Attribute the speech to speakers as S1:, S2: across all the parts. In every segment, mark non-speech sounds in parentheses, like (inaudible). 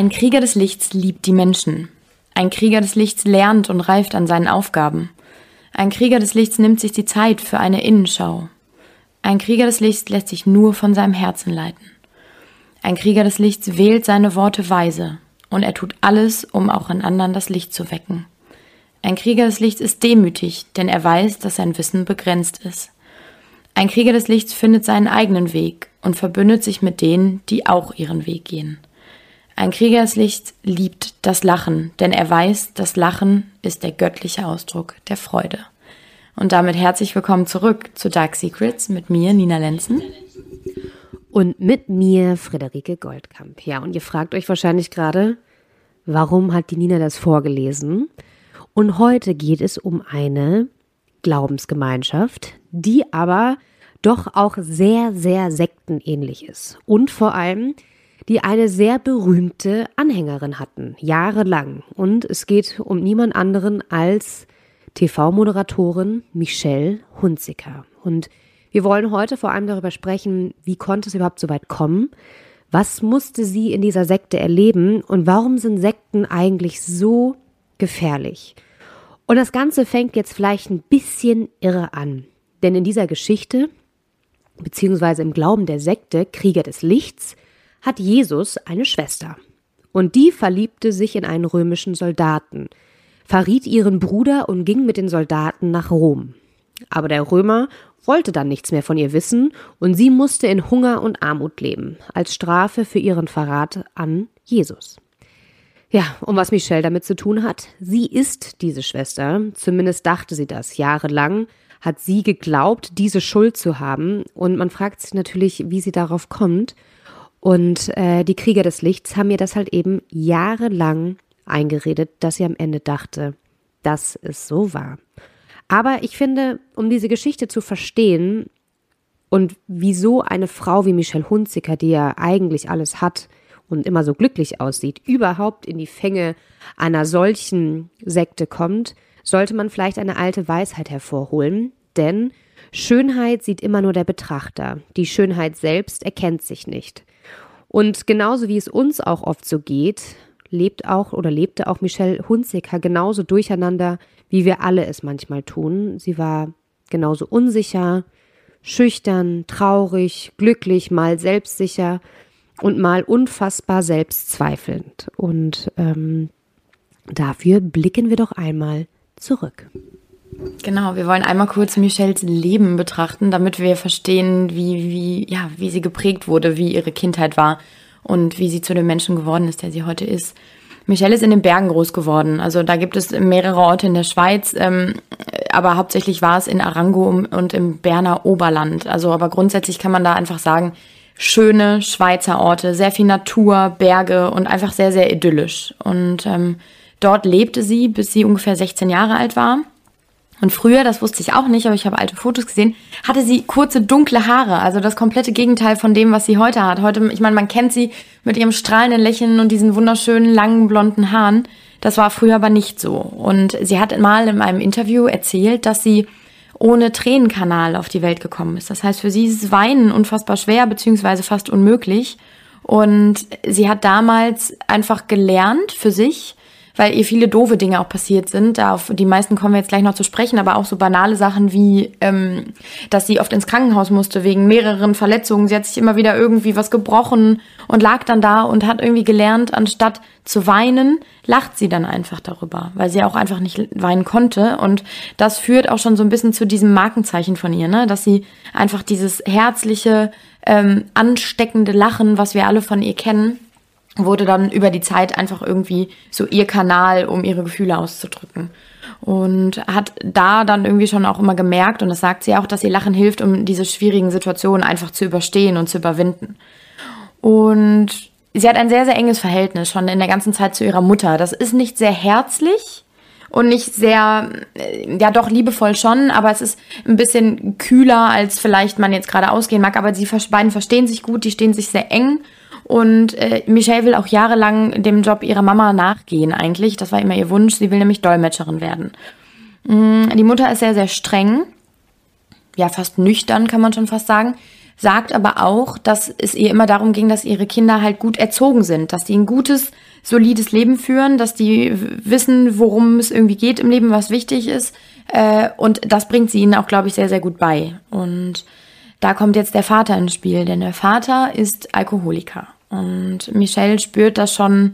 S1: Ein Krieger des Lichts liebt die Menschen. Ein Krieger des Lichts lernt und reift an seinen Aufgaben. Ein Krieger des Lichts nimmt sich die Zeit für eine Innenschau. Ein Krieger des Lichts lässt sich nur von seinem Herzen leiten. Ein Krieger des Lichts wählt seine Worte weise, und er tut alles, um auch in anderen das Licht zu wecken. Ein Krieger des Lichts ist demütig, denn er weiß, dass sein Wissen begrenzt ist. Ein Krieger des Lichts findet seinen eigenen Weg und verbündet sich mit denen, die auch ihren Weg gehen. Ein Krieger des Lichts liebt das Lachen, denn er weiß, das Lachen ist der göttliche Ausdruck der Freude. Und damit herzlich willkommen zurück zu Dark Secrets mit mir, Nina Lenzen.
S2: Und mit mir Friederike Goldkamp. Ja, und ihr fragt euch wahrscheinlich gerade, warum hat die Nina das vorgelesen? Und heute geht es um eine Glaubensgemeinschaft, die aber doch auch sehr, sehr sektenähnlich ist. Und vor allem, die eine sehr berühmte Anhängerin hatten, jahrelang. Und es geht um niemand anderen als TV-Moderatorin Michelle Hunziker. Und wir wollen heute vor allem darüber sprechen, wie konnte es überhaupt so weit kommen? Was musste sie in dieser Sekte erleben? Und warum sind Sekten eigentlich so gefährlich? Und das Ganze fängt jetzt vielleicht ein bisschen irre an. Denn in dieser Geschichte, beziehungsweise im Glauben der Sekte Krieger des Lichts, hat Jesus eine Schwester. Und die verliebte sich in einen römischen Soldaten, verriet ihren Bruder und ging mit den Soldaten nach Rom. Aber der Römer wollte dann nichts mehr von ihr wissen und sie musste in Hunger und Armut leben, als Strafe für ihren Verrat an Jesus. Ja, und was Michelle damit zu tun hat, sie ist diese Schwester, zumindest dachte sie das jahrelang, hat sie geglaubt, diese Schuld zu haben und man fragt sich natürlich, wie sie darauf kommt und äh, die Krieger des Lichts haben mir das halt eben jahrelang eingeredet, dass sie am Ende dachte, dass es so war. Aber ich finde, um diese Geschichte zu verstehen und wieso eine Frau wie Michelle Hunziker, die ja eigentlich alles hat und immer so glücklich aussieht, überhaupt in die Fänge einer solchen Sekte kommt, sollte man vielleicht eine alte Weisheit hervorholen, denn Schönheit sieht immer nur der Betrachter. Die Schönheit selbst erkennt sich nicht. Und genauso wie es uns auch oft so geht, lebt auch oder lebte auch Michelle Hunziker genauso durcheinander, wie wir alle es manchmal tun. Sie war genauso unsicher, schüchtern, traurig, glücklich, mal selbstsicher und mal unfassbar selbstzweifelnd. Und ähm, dafür blicken wir doch einmal zurück.
S1: Genau, wir wollen einmal kurz Michelles Leben betrachten, damit wir verstehen, wie, wie, ja, wie sie geprägt wurde, wie ihre Kindheit war und wie sie zu dem Menschen geworden ist, der sie heute ist. Michelle ist in den Bergen groß geworden. Also da gibt es mehrere Orte in der Schweiz, ähm, aber hauptsächlich war es in Arango und im Berner Oberland. Also aber grundsätzlich kann man da einfach sagen, schöne Schweizer Orte, sehr viel Natur, Berge und einfach sehr, sehr idyllisch. Und ähm, dort lebte sie, bis sie ungefähr 16 Jahre alt war. Und früher, das wusste ich auch nicht, aber ich habe alte Fotos gesehen, hatte sie kurze dunkle Haare, also das komplette Gegenteil von dem, was sie heute hat. Heute, ich meine, man kennt sie mit ihrem strahlenden Lächeln und diesen wunderschönen langen blonden Haaren. Das war früher aber nicht so. Und sie hat mal in einem Interview erzählt, dass sie ohne Tränenkanal auf die Welt gekommen ist. Das heißt, für sie ist Weinen unfassbar schwer, beziehungsweise fast unmöglich. Und sie hat damals einfach gelernt für sich, weil ihr viele doofe Dinge auch passiert sind. Auf die meisten kommen wir jetzt gleich noch zu sprechen, aber auch so banale Sachen wie, ähm, dass sie oft ins Krankenhaus musste wegen mehreren Verletzungen. Sie hat sich immer wieder irgendwie was gebrochen und lag dann da und hat irgendwie gelernt, anstatt zu weinen, lacht sie dann einfach darüber, weil sie auch einfach nicht weinen konnte. Und das führt auch schon so ein bisschen zu diesem Markenzeichen von ihr, ne? dass sie einfach dieses herzliche, ähm, ansteckende Lachen, was wir alle von ihr kennen, wurde dann über die Zeit einfach irgendwie so ihr Kanal, um ihre Gefühle auszudrücken. Und hat da dann irgendwie schon auch immer gemerkt, und das sagt sie auch, dass ihr Lachen hilft, um diese schwierigen Situationen einfach zu überstehen und zu überwinden. Und sie hat ein sehr, sehr enges Verhältnis schon in der ganzen Zeit zu ihrer Mutter. Das ist nicht sehr herzlich und nicht sehr, äh, ja doch liebevoll schon, aber es ist ein bisschen kühler, als vielleicht man jetzt gerade ausgehen mag. Aber die beiden verstehen sich gut, die stehen sich sehr eng und äh, Michelle will auch jahrelang dem Job ihrer Mama nachgehen eigentlich. Das war immer ihr Wunsch. Sie will nämlich Dolmetscherin werden. Mm, die Mutter ist sehr, sehr streng. Ja, fast nüchtern kann man schon fast sagen. Sagt aber auch, dass es ihr immer darum ging, dass ihre Kinder halt gut erzogen sind, dass die ein gutes solides Leben führen, dass die wissen, worum es irgendwie geht im Leben, was wichtig ist. Äh, und das bringt sie ihnen auch, glaube ich, sehr, sehr gut bei. Und da kommt jetzt der Vater ins Spiel, denn der Vater ist Alkoholiker. Und Michelle spürt das schon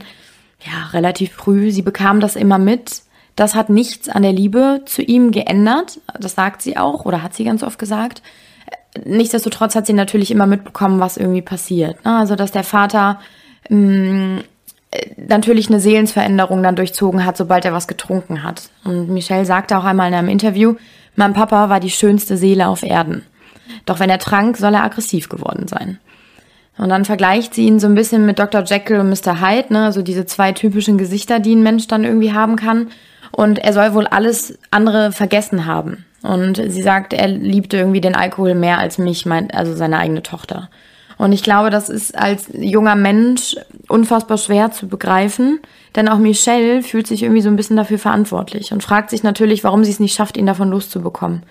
S1: ja, relativ früh. Sie bekam das immer mit. Das hat nichts an der Liebe zu ihm geändert. Das sagt sie auch oder hat sie ganz oft gesagt. Nichtsdestotrotz hat sie natürlich immer mitbekommen, was irgendwie passiert. Ne? Also, dass der Vater mh, mm, natürlich eine Seelensveränderung dann durchzogen hat, sobald er was getrunken hat. Und Michelle sagte auch einmal in einem Interview, mein Papa war die schönste Seele auf Erden. Doch wenn er trank, soll er aggressiv geworden sein. Und dann vergleicht sie ihn so ein bisschen mit Dr. Jekyll und Mr. Hyde, ne? also diese zwei typischen Gesichter, die ein Mensch dann irgendwie haben kann. Und er soll wohl alles andere vergessen haben. Und sie sagt, er liebte irgendwie den Alkohol mehr als mich, also seine eigene Tochter. Und ich glaube, das ist als junger Mensch unfassbar schwer zu begreifen, denn auch Michelle fühlt sich irgendwie so ein bisschen dafür verantwortlich und fragt sich natürlich, warum sie es nicht schafft, ihn davon loszubekommen.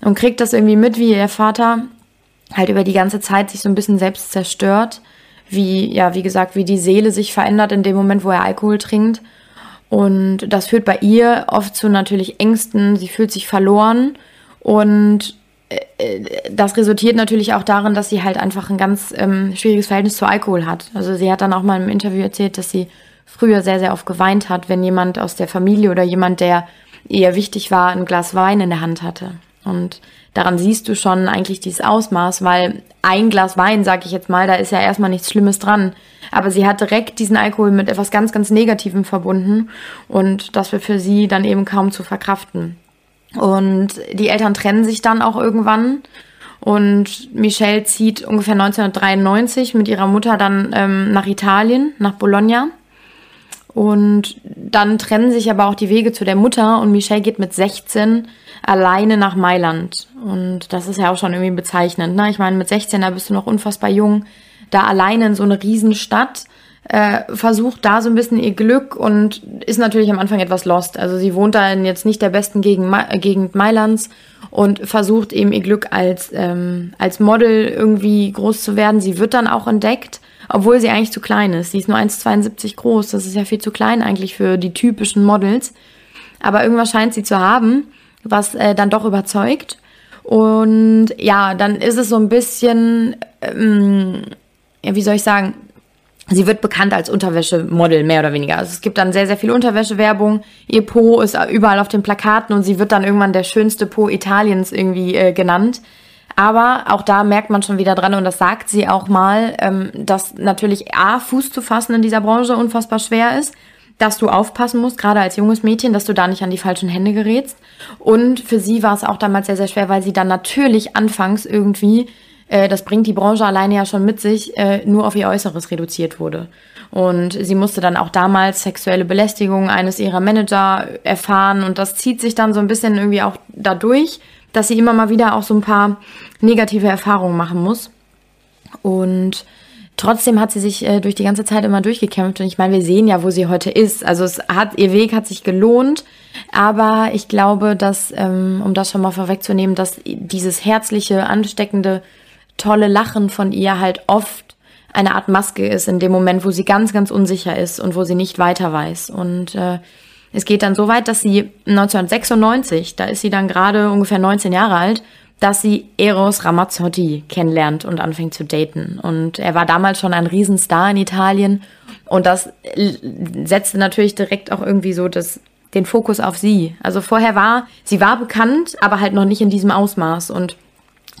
S1: Und kriegt das irgendwie mit, wie ihr Vater halt über die ganze Zeit sich so ein bisschen selbst zerstört, wie, ja, wie gesagt, wie die Seele sich verändert in dem Moment, wo er Alkohol trinkt. Und das führt bei ihr oft zu natürlich Ängsten, sie fühlt sich verloren und äh, das resultiert natürlich auch darin, dass sie halt einfach ein ganz ähm, schwieriges Verhältnis zu Alkohol hat. Also sie hat dann auch mal im Interview erzählt, dass sie früher sehr, sehr oft geweint hat, wenn jemand aus der Familie oder jemand, der eher wichtig war, ein Glas Wein in der Hand hatte. Und daran siehst du schon eigentlich dieses Ausmaß, weil ein Glas Wein, sag ich jetzt mal, da ist ja erstmal nichts Schlimmes dran. Aber sie hat direkt diesen Alkohol mit etwas ganz, ganz Negativem verbunden und das wird für sie dann eben kaum zu verkraften. Und die Eltern trennen sich dann auch irgendwann. Und Michelle zieht ungefähr 1993 mit ihrer Mutter dann ähm, nach Italien, nach Bologna. Und dann trennen sich aber auch die Wege zu der Mutter und Michelle geht mit 16 alleine nach Mailand. Und das ist ja auch schon irgendwie bezeichnend. Ne? Ich meine, mit 16, da bist du noch unfassbar jung, da alleine in so eine Riesenstadt äh, versucht da so ein bisschen ihr Glück und ist natürlich am Anfang etwas lost. Also sie wohnt da in jetzt nicht der besten Gegend, äh, Gegend Mailands und versucht eben ihr Glück als, ähm, als Model irgendwie groß zu werden. Sie wird dann auch entdeckt, obwohl sie eigentlich zu klein ist. Sie ist nur 1,72 groß. Das ist ja viel zu klein eigentlich für die typischen Models. Aber irgendwas scheint sie zu haben, was äh, dann doch überzeugt. Und ja, dann ist es so ein bisschen, ähm, ja, wie soll ich sagen, Sie wird bekannt als Unterwäschemodel, mehr oder weniger. Also es gibt dann sehr, sehr viel Unterwäschewerbung. Ihr Po ist überall auf den Plakaten und sie wird dann irgendwann der schönste Po Italiens irgendwie äh, genannt. Aber auch da merkt man schon wieder dran, und das sagt sie auch mal, ähm, dass natürlich A, Fuß zu fassen in dieser Branche unfassbar schwer ist, dass du aufpassen musst, gerade als junges Mädchen, dass du da nicht an die falschen Hände gerätst. Und für sie war es auch damals sehr, sehr schwer, weil sie dann natürlich anfangs irgendwie äh, das bringt die Branche alleine ja schon mit sich, äh, nur auf ihr Äußeres reduziert wurde. Und sie musste dann auch damals sexuelle Belästigung eines ihrer Manager erfahren und das zieht sich dann so ein bisschen irgendwie auch dadurch, dass sie immer mal wieder auch so ein paar negative Erfahrungen machen muss. Und trotzdem hat sie sich äh, durch die ganze Zeit immer durchgekämpft und ich meine, wir sehen ja, wo sie heute ist. Also es hat, ihr Weg hat sich gelohnt, aber ich glaube, dass, ähm, um das schon mal vorwegzunehmen, dass dieses herzliche, ansteckende tolle Lachen von ihr halt oft eine Art Maske ist in dem Moment, wo sie ganz, ganz unsicher ist und wo sie nicht weiter weiß. Und äh, es geht dann so weit, dass sie 1996, da ist sie dann gerade ungefähr 19 Jahre alt, dass sie Eros Ramazzotti kennenlernt und anfängt zu daten. Und er war damals schon ein Riesenstar in Italien. Und das setzte natürlich direkt auch irgendwie so das, den Fokus auf sie. Also vorher war, sie war bekannt, aber halt noch nicht in diesem Ausmaß. Und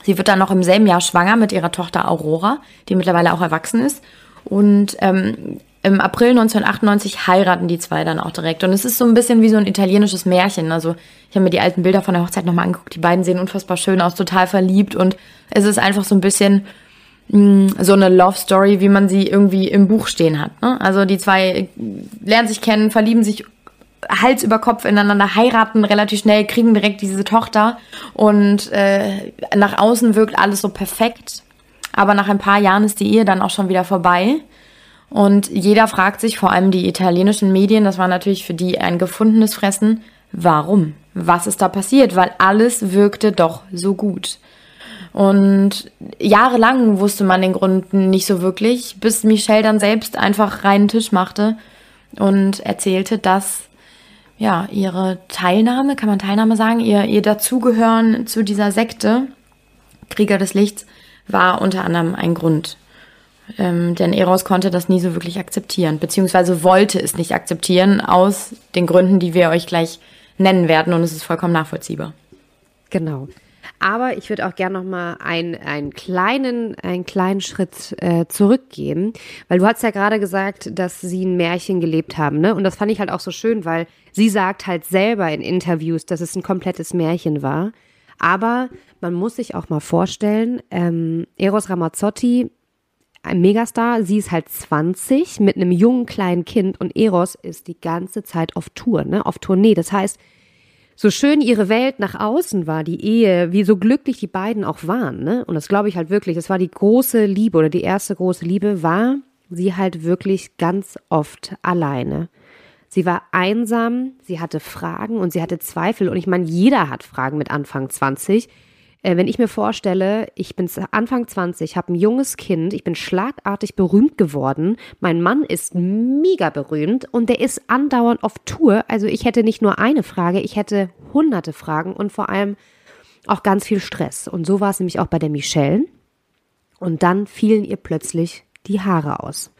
S1: Sie wird dann noch im selben Jahr schwanger mit ihrer Tochter Aurora, die mittlerweile auch erwachsen ist. Und ähm, im April 1998 heiraten die zwei dann auch direkt. Und es ist so ein bisschen wie so ein italienisches Märchen. Also ich habe mir die alten Bilder von der Hochzeit nochmal angeguckt. Die beiden sehen unfassbar schön aus, total verliebt. Und es ist einfach so ein bisschen mh, mm, so eine Love Story, wie man sie irgendwie im Buch stehen hat. Ne? Also die zwei lernen sich kennen, verlieben sich Hals über Kopf ineinander heiraten, relativ schnell, kriegen direkt diese Tochter und äh, nach außen wirkt alles so perfekt. Aber nach ein paar Jahren ist die Ehe dann auch schon wieder vorbei. Und jeder fragt sich, vor allem die italienischen Medien, das war natürlich für die ein gefundenes Fressen, warum? Was ist da passiert? Weil alles wirkte doch so gut. Und jahrelang wusste man den Grund nicht so wirklich, bis Michelle dann selbst einfach reinen Tisch machte und erzählte, dass ja, ihre Teilnahme, kann man Teilnahme sagen, ihr, ihr Dazugehören zu dieser Sekte, Krieger des Lichts, war unter anderem ein Grund. Ähm, denn Eros konnte das nie so wirklich akzeptieren, beziehungsweise wollte es nicht akzeptieren, aus den Gründen, die wir euch gleich nennen werden. Und es ist vollkommen nachvollziehbar.
S2: Genau. Aber ich würde auch gerne noch mal einen, einen kleinen, einen kleinen Schritt äh, zurückgehen, weil du hast ja gerade gesagt, dass sie ein Märchen gelebt haben, ne? Und das fand ich halt auch so schön, weil sie sagt halt selber in Interviews, dass es ein komplettes Märchen war. Aber man muss sich auch mal vorstellen, ähm, Eros Ramazzotti, ein Megastar, sie ist halt 20 mit einem jungen kleinen Kind und Eros ist die ganze Zeit auf Tour, ne? Auf Tournee. Das heißt, so schön ihre Welt nach außen war, die Ehe, wie so glücklich die beiden auch waren, ne? Und das glaube ich halt wirklich, das war die große Liebe oder die erste große Liebe, war sie halt wirklich ganz oft alleine. Sie war einsam, sie hatte Fragen und sie hatte Zweifel. Und ich meine, jeder hat Fragen mit Anfang 20. Äh, wenn ich mir vorstelle, ich bin Anfang 20, habe ein junges Kind, ich bin schlagartig berühmt geworden, mein Mann ist mega berühmt und der ist andauernd auf Tour. Also ich hätte nicht nur eine Frage, ich hätte hunderte Fragen und vor allem auch ganz viel Stress. Und so war es nämlich auch bei der Michelle. Und dann fielen ihr plötzlich die Haare aus.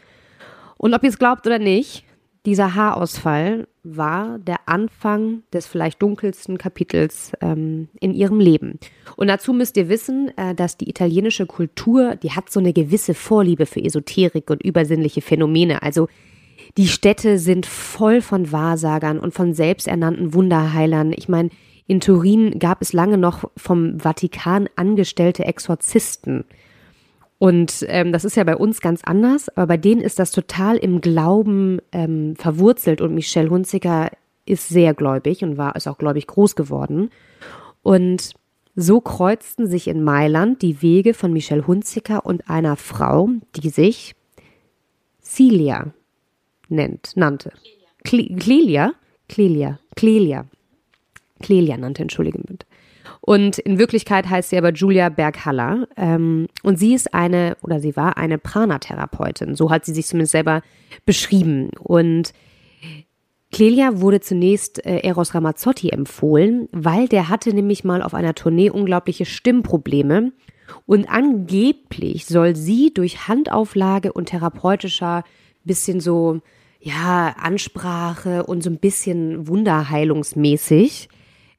S2: Und ob ihr es glaubt oder nicht, dieser Haarausfall war der Anfang des vielleicht dunkelsten Kapitels ähm, in ihrem Leben. Und dazu müsst ihr wissen, äh, dass die italienische Kultur, die hat so eine gewisse Vorliebe für Esoterik und übersinnliche Phänomene. Also die Städte sind voll von Wahrsagern und von selbsternannten Wunderheilern. Ich meine, in Turin gab es lange noch vom Vatikan angestellte Exorzisten. Und ähm, das ist ja bei uns ganz anders, aber bei denen ist das total im Glauben ähm, verwurzelt und Michelle Hunziker ist sehr gläubig und war ist auch gläubig groß geworden. Und so kreuzten sich in Mailand die Wege von Michelle Hunziker und einer Frau, die sich Celia nennt, nannte. Clelia? Clelia. Clelia. Clelia nannte, entschuldigen bitte. Und in Wirklichkeit heißt sie aber Julia Berghaller. Ähm, und sie ist eine, oder sie war eine Prana-Therapeutin. So hat sie sich zumindest selber beschrieben. Und Clelia wurde zunächst äh, Eros Ramazzotti empfohlen, weil der hatte nämlich mal auf einer Tournee unglaubliche Stimmprobleme. Und angeblich soll sie durch Handauflage und therapeutischer bisschen so, ja, Ansprache und so ein bisschen wunderheilungsmäßig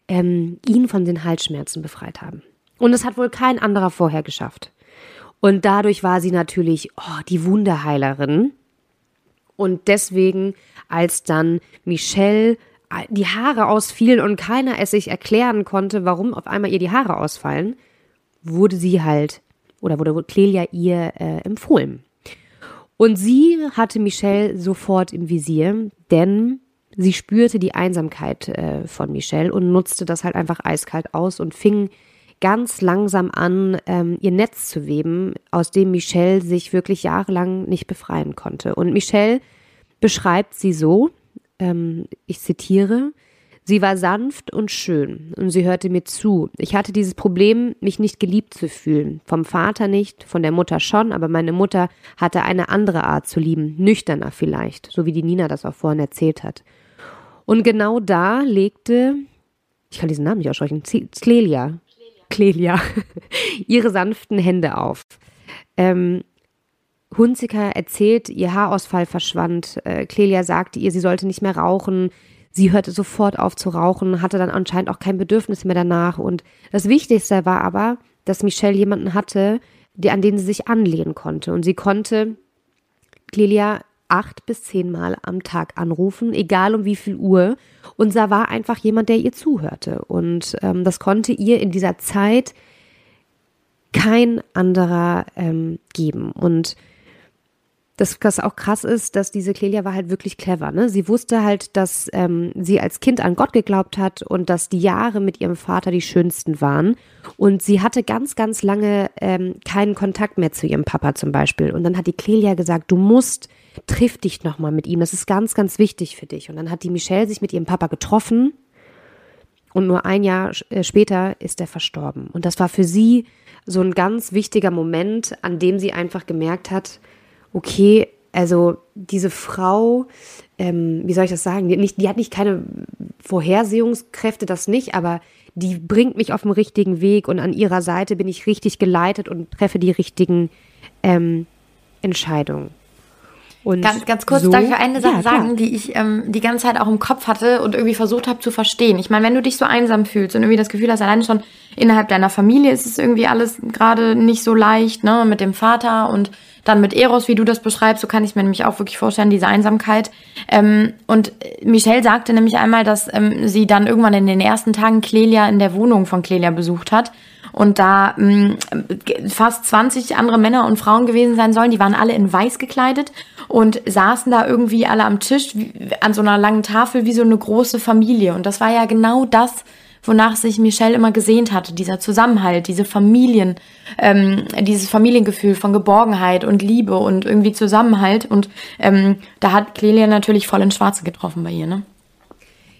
S2: ähm, ihn von den Halsschmerzen befreit haben. Und das hat wohl kein anderer vorher geschafft. Und dadurch war sie natürlich oh, die Wunderheilerin. Und deswegen, als dann Michelle äh, die Haare ausfielen und keiner es sich erklären konnte, warum auf einmal ihr die Haare ausfallen, wurde sie halt, oder wurde Clelia ihr äh, empfohlen. Und sie hatte Michelle sofort im Visier, denn sie spürte die Einsamkeit äh, von Michelle und nutzte das halt einfach eiskalt aus und fing ganz langsam an, ähm, ihr Netz zu weben, aus dem Michelle sich wirklich jahrelang nicht befreien konnte. Und Michelle beschreibt sie so, ähm, ich zitiere, Sie war sanft und schön und sie hörte mir zu. Ich hatte dieses Problem, mich nicht geliebt zu fühlen. Vom Vater nicht, von der Mutter schon, aber meine Mutter hatte eine andere Art zu lieben, nüchterner vielleicht, so wie die Nina das auch vorhin erzählt hat. Und genau da legte, ich kann diesen Namen nicht aussprechen, Clelia, Clelia, (laughs) ihre sanften Hände auf. Ähm, Hunziker erzählt, ihr Haarausfall verschwand. Äh, Clelia sagte ihr, sie sollte nicht mehr rauchen. Sie hörte sofort auf zu rauchen, hatte dann anscheinend auch kein Bedürfnis mehr danach. Und das Wichtigste war aber, dass Michelle jemanden hatte, der, an den sie sich anlehnen konnte. Und sie konnte Clelia acht bis zehnmal am Tag anrufen, egal um wie viel Uhr. Und da war einfach jemand, der ihr zuhörte. Und ähm, das konnte ihr in dieser Zeit kein anderer ähm, geben. Und das, was auch krass ist, dass diese Clelia war halt wirklich clever. Ne? Sie wusste halt, dass ähm, sie als Kind an Gott geglaubt hat und dass die Jahre mit ihrem Vater die schönsten waren. Und sie hatte ganz, ganz lange ähm, keinen Kontakt mehr zu ihrem Papa zum Beispiel. Und dann hat die Clelia gesagt, du musst, triff dich nochmal mit ihm. Das ist ganz, ganz wichtig für dich. Und dann hat die Michelle sich mit ihrem Papa getroffen. Und nur ein Jahr äh, später ist er verstorben. Und das war für sie so ein ganz wichtiger Moment, an dem sie einfach gemerkt hat, okay, Also diese Frau, ähm, wie soll ich das sagen, die, nicht, die hat nicht keine Vorhersehungskräfte, das nicht, aber die bringt mich auf den richtigen Weg und an ihrer Seite bin ich richtig geleitet und treffe die richtigen ähm, Entscheidungen.
S1: Und ganz, ganz kurz, so, darf ich eine Sache ja, sagen, die ich ähm, die ganze Zeit auch im Kopf hatte und irgendwie versucht habe zu verstehen. Ich meine, wenn du dich so einsam fühlst und irgendwie das Gefühl hast, allein schon innerhalb deiner Familie ist es irgendwie alles gerade nicht so leicht, ne, mit dem Vater und dann mit Eros, wie du das beschreibst, so kann ich mir nämlich auch wirklich vorstellen, diese Einsamkeit. Ähm, und Michelle sagte nämlich einmal, dass ähm, sie dann irgendwann in den ersten Tagen Clelia in der Wohnung von Clelia besucht hat und da mh, fast 20 andere Männer und Frauen gewesen sein sollen. Die waren alle in weiß gekleidet und saßen da irgendwie alle am Tisch wie, an so einer langen Tafel wie so eine große Familie. Und das war ja genau das, wonach sich Michelle immer gesehnt hatte, dieser Zusammenhalt, diese Familien, ähm, dieses Familiengefühl von Geborgenheit und Liebe und irgendwie Zusammenhalt. Und ähm, da hat Clelia natürlich voll ins Schwarze getroffen bei ihr, ne?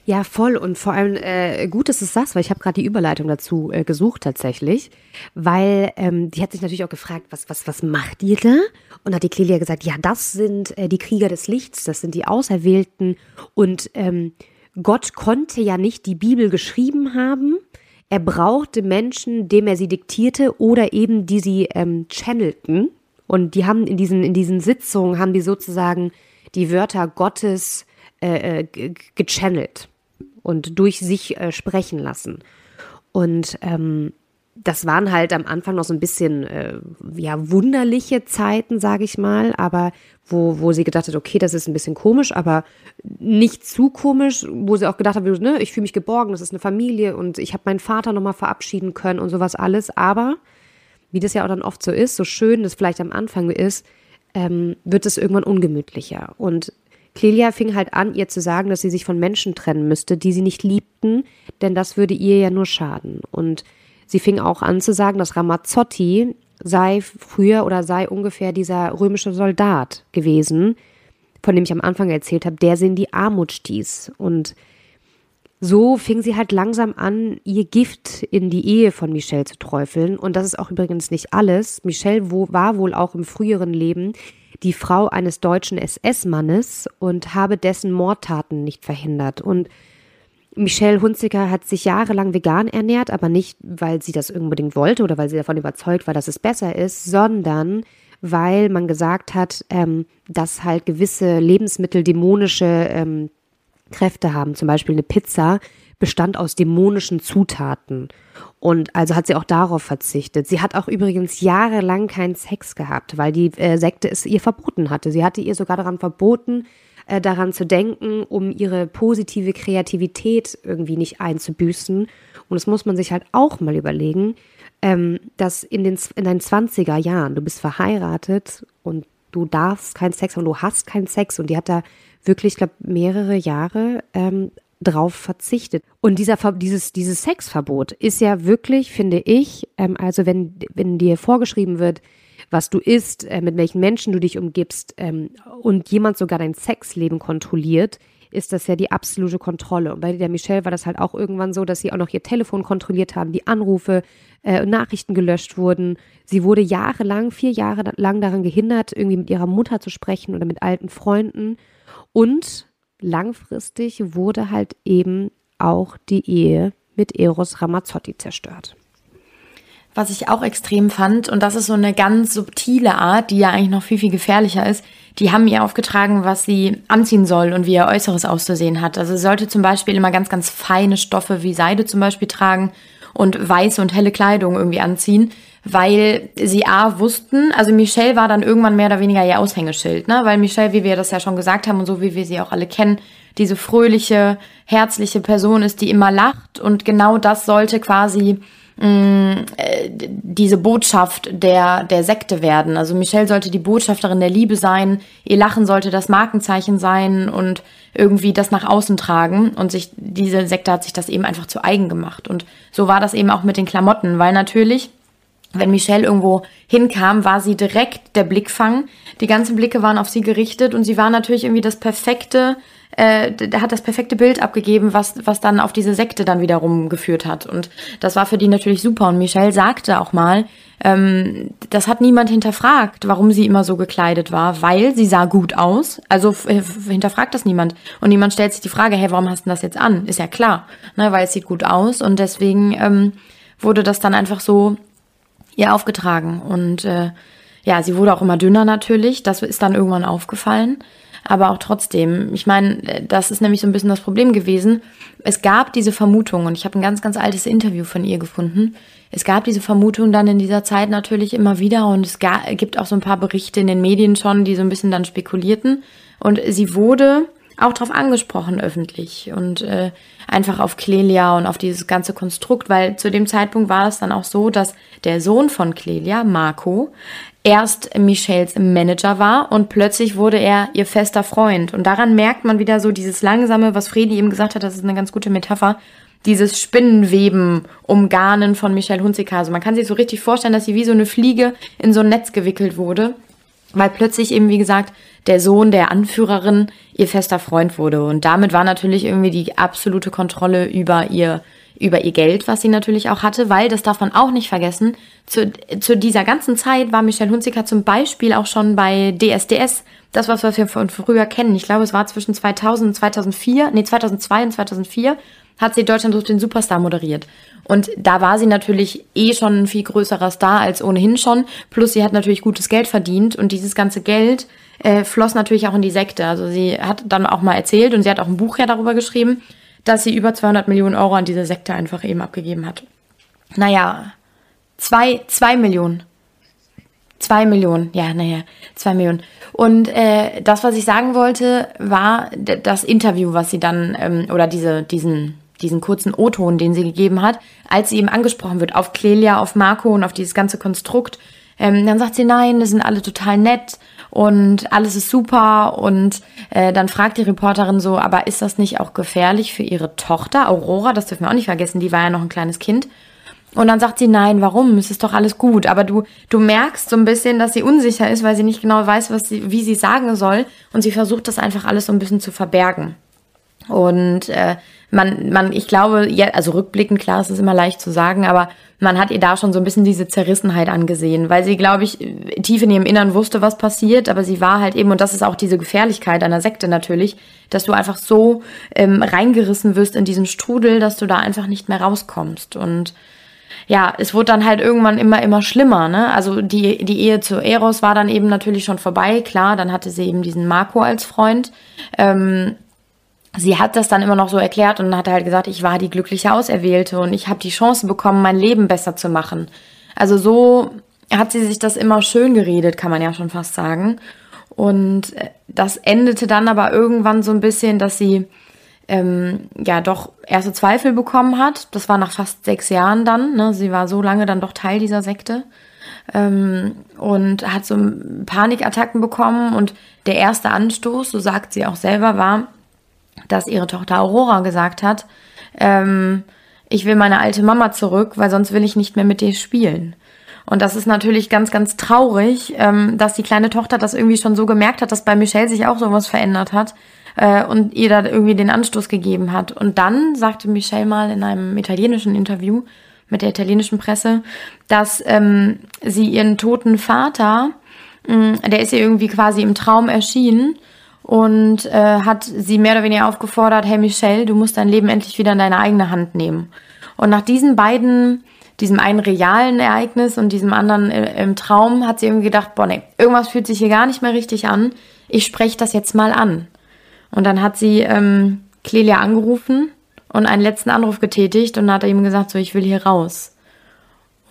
S2: Ja, voll. Und vor allem äh, gut, dass du es sagst, weil ich habe gerade die Überleitung dazu äh, gesucht tatsächlich. Weil ähm, die hat sich natürlich auch gefragt, was, was, was macht ihr da? Und hat die Clelia gesagt, ja, das sind äh, die Krieger des Lichts, das sind die Auserwählten. Und ähm, Gott konnte ja nicht die Bibel geschrieben haben. Er brauchte Menschen, dem er sie diktierte oder eben die sie ähm, channelten. Und die haben in diesen, in diesen Sitzungen, haben die sozusagen die Wörter Gottes äh, äh gechannelt und durch sich äh, sprechen lassen. Und ähm, das waren halt am Anfang noch so ein bisschen äh, ja wunderliche Zeiten, sage ich mal, aber wo, wo sie gedacht hat, okay, das ist ein bisschen komisch, aber nicht zu komisch, wo sie auch gedacht hat, ne, ich fühle mich geborgen, das ist eine Familie und ich habe meinen Vater nochmal verabschieden können und sowas alles. Aber wie das ja auch dann oft so ist, so schön das vielleicht am Anfang ist, ähm, wird es irgendwann ungemütlicher. Und Clelia fing halt an, ihr zu sagen, dass sie sich von Menschen trennen müsste, die sie nicht liebten, denn das würde ihr ja nur schaden. Und sie fing auch an zu sagen, dass Ramazzotti sei früher oder sei ungefähr dieser römische Soldat gewesen, von dem ich am Anfang erzählt habe, der sie in die Armut stieß. Und so fing sie halt langsam an, ihr Gift in die Ehe von Michelle zu träufeln. Und das ist auch übrigens nicht alles. Michelle war wohl auch im früheren Leben die Frau eines deutschen SS-Mannes und habe dessen Mordtaten nicht verhindert. Und Michelle Hunziker hat sich jahrelang vegan ernährt, aber nicht, weil sie das unbedingt wollte oder weil sie davon überzeugt war, dass es besser ist, sondern weil man gesagt hat, ähm, dass halt gewisse Lebensmittel dämonische ähm, Kräfte haben. Zum Beispiel eine Pizza bestand aus dämonischen Zutaten. Und also hat sie auch darauf verzichtet. Sie hat auch übrigens jahrelang keinen Sex gehabt, weil die äh, Sekte es ihr verboten hatte. Sie hatte ihr sogar daran verboten, äh, daran zu denken, um ihre positive Kreativität irgendwie nicht einzubüßen. Und das muss man sich halt auch mal überlegen, ähm, dass in, den, in deinen 20er Jahren, du bist verheiratet und du darfst keinen Sex haben, du hast keinen Sex und die hat da wirklich, ich glaube, mehrere Jahre ähm, drauf verzichtet. Und dieser, dieses, dieses Sexverbot ist ja wirklich, finde ich, ähm, also wenn, wenn dir vorgeschrieben wird, was du isst, äh, mit welchen Menschen du dich umgibst ähm, und jemand sogar dein Sexleben kontrolliert, ist das ja die absolute Kontrolle. Und bei der Michelle war das halt auch irgendwann so, dass sie auch noch ihr Telefon kontrolliert haben, die Anrufe, äh, Nachrichten gelöscht wurden. Sie wurde jahrelang, vier Jahre lang daran gehindert, irgendwie mit ihrer Mutter zu sprechen oder mit alten Freunden. Und langfristig wurde halt eben auch die Ehe mit Eros Ramazzotti zerstört.
S1: Was ich auch extrem fand, und das ist so eine ganz subtile Art, die ja eigentlich noch viel, viel gefährlicher ist, die haben ihr aufgetragen, was sie anziehen soll und wie ihr Äußeres auszusehen hat. Also sie sollte zum Beispiel immer ganz, ganz feine Stoffe wie Seide zum Beispiel tragen und weiße und helle Kleidung irgendwie anziehen, weil sie A wussten, also Michelle war dann irgendwann mehr oder weniger ihr Aushängeschild, ne? Weil Michelle, wie wir das ja schon gesagt haben und so wie wir sie auch alle kennen, diese fröhliche, herzliche Person ist, die immer lacht und genau das sollte quasi mh, mm, äh, diese Botschaft der, der Sekte werden. Also Michelle sollte die Botschafterin der Liebe sein, ihr Lachen sollte das Markenzeichen sein und irgendwie das nach außen tragen und sich, diese Sekte hat sich das eben einfach zu eigen gemacht. Und so war das eben auch mit den Klamotten, weil natürlich wenn Michelle irgendwo hinkam, war sie direkt der Blickfang. Die ganzen Blicke waren auf sie gerichtet und sie war natürlich irgendwie das perfekte äh, hat das perfekte Bild abgegeben, was, was dann auf diese Sekte dann wiederum geführt hat. Und das war für die natürlich super. Und Michelle sagte auch mal, ähm, das hat niemand hinterfragt, warum sie immer so gekleidet war, weil sie sah gut aus. Also hinterfragt das niemand. Und niemand stellt sich die Frage, hey, warum hast du das jetzt an? Ist ja klar, ne, weil es sieht gut aus. Und deswegen ähm, wurde das dann einfach so ihr aufgetragen. Und äh, ja, sie wurde auch immer dünner natürlich. Das ist dann irgendwann aufgefallen. Aber auch trotzdem, ich meine, das ist nämlich so ein bisschen das Problem gewesen. Es gab diese Vermutung, und ich habe ein ganz, ganz altes Interview von ihr gefunden. Es gab diese Vermutung dann in dieser Zeit natürlich immer wieder und es gibt auch so ein paar Berichte in den Medien schon, die so ein bisschen dann spekulierten. Und sie wurde auch darauf angesprochen öffentlich und äh, einfach auf Clelia und auf dieses ganze Konstrukt, weil zu dem Zeitpunkt war es dann auch so, dass der Sohn von Clelia, Marco, erst Michelles Manager war und plötzlich wurde er ihr fester Freund. Und daran merkt man wieder so dieses langsame, was Fredi eben gesagt hat, das ist eine ganz gute Metapher, dieses Spinnenweben, Umgarnen von Michelle Hunziker. Also man kann sich so richtig vorstellen, dass sie wie so eine Fliege in so ein Netz gewickelt wurde, weil plötzlich eben, wie gesagt, der Sohn der Anführerin ihr fester Freund wurde. Und damit war natürlich irgendwie die absolute Kontrolle über ihr, über ihr Geld, was sie natürlich auch hatte, weil, das darf man auch nicht vergessen, zu, zu dieser ganzen Zeit war Michelle Hunziker zum Beispiel auch schon bei DSDS, das was, wir von früher kennen. Ich glaube, es war zwischen 2000 und 2004, nee, 2002 und 2004 hat sie Deutschland sucht den Superstar moderiert. Und da war sie natürlich eh schon ein viel größerer Star als ohnehin schon. Plus sie hat natürlich gutes Geld verdient und dieses ganze Geld äh, floss natürlich auch in die Sekte. Also sie hat dann auch mal erzählt und sie hat auch ein Buch ja darüber geschrieben, dass sie über 200 Millionen Euro an diese Sekte einfach eben abgegeben hat. Naja, zwei, zwei Millionen. Zwei Millionen, ja, naja, zwei Millionen. Und äh, das, was ich sagen wollte, war das Interview, was sie dann, ähm, oder diese, diesen, diesen kurzen O-Ton, den sie gegeben hat, als sie eben angesprochen wird auf Clelia, auf Marco und auf dieses ganze Konstrukt. Ähm, dann sagt sie, nein, das sind alle total nett und alles ist super. Und äh, dann fragt die Reporterin so, aber ist das nicht auch gefährlich für ihre Tochter, Aurora? Das dürfen wir auch nicht vergessen, die war ja noch ein kleines Kind. Und dann sagt sie, nein, warum? Es ist doch alles gut. Aber du, du merkst so ein bisschen, dass sie unsicher ist, weil sie nicht genau weiß, was sie, wie sie sagen soll. Und sie versucht das einfach alles so ein bisschen zu verbergen. Und äh, man, man, ich glaube, ja, also rückblickend, klar, es ist immer leicht zu sagen, aber man hat ihr da schon so ein bisschen diese Zerrissenheit angesehen, weil sie, glaube ich, tief in ihrem Innern wusste, was passiert, aber sie war halt eben, und das ist auch diese Gefährlichkeit einer Sekte natürlich, dass du einfach so ähm, reingerissen wirst in diesen Strudel, dass du da einfach nicht mehr rauskommst. Und ja, es wurde dann halt irgendwann immer, immer schlimmer, ne? Also die, die Ehe zu Eros war dann eben natürlich schon vorbei, klar, dann hatte sie eben diesen Marco als Freund. Ähm, sie hat das dann immer noch so erklärt und hat halt gesagt, ich war die glückliche Auserwählte und ich habe die Chance bekommen, mein Leben besser zu machen. Also so hat sie sich das immer schön geredet, kann man ja schon fast sagen. Und äh, das endete dann aber irgendwann so ein bisschen, dass sie ähm, ja doch erste Zweifel bekommen hat. Das war nach fast sechs Jahren dann. Ne? Sie war so lange dann doch Teil dieser Sekte ähm, und hat so Panikattacken bekommen. Und der erste Anstoß, so sagt sie auch selber, war, dass ihre Tochter Aurora gesagt hat, ähm, ich will meine alte Mama zurück, weil sonst will ich nicht mehr mit dir spielen. Und das ist natürlich ganz, ganz traurig, ähm, dass die kleine Tochter das irgendwie schon so gemerkt hat, dass bei Michelle sich auch sowas verändert hat äh, und ihr da irgendwie den Anstoß gegeben hat. Und dann sagte Michelle mal in einem italienischen Interview mit der italienischen Presse, dass ähm, sie ihren toten Vater, mh, der ist ihr irgendwie quasi im Traum erschienen und äh, hat sie mehr oder weniger aufgefordert, hey Michelle, du musst dein Leben endlich wieder in deine eigene Hand nehmen. Und nach diesen beiden, diesem einen realen Ereignis und diesem anderen äh, im Traum, hat sie irgendwie gedacht, boah, nee, irgendwas fühlt sich hier gar nicht mehr richtig an. Ich spreche das jetzt mal an. Und dann hat sie ähm, Clelia angerufen und einen letzten Anruf getätigt und hat ihm gesagt, so, ich will hier raus.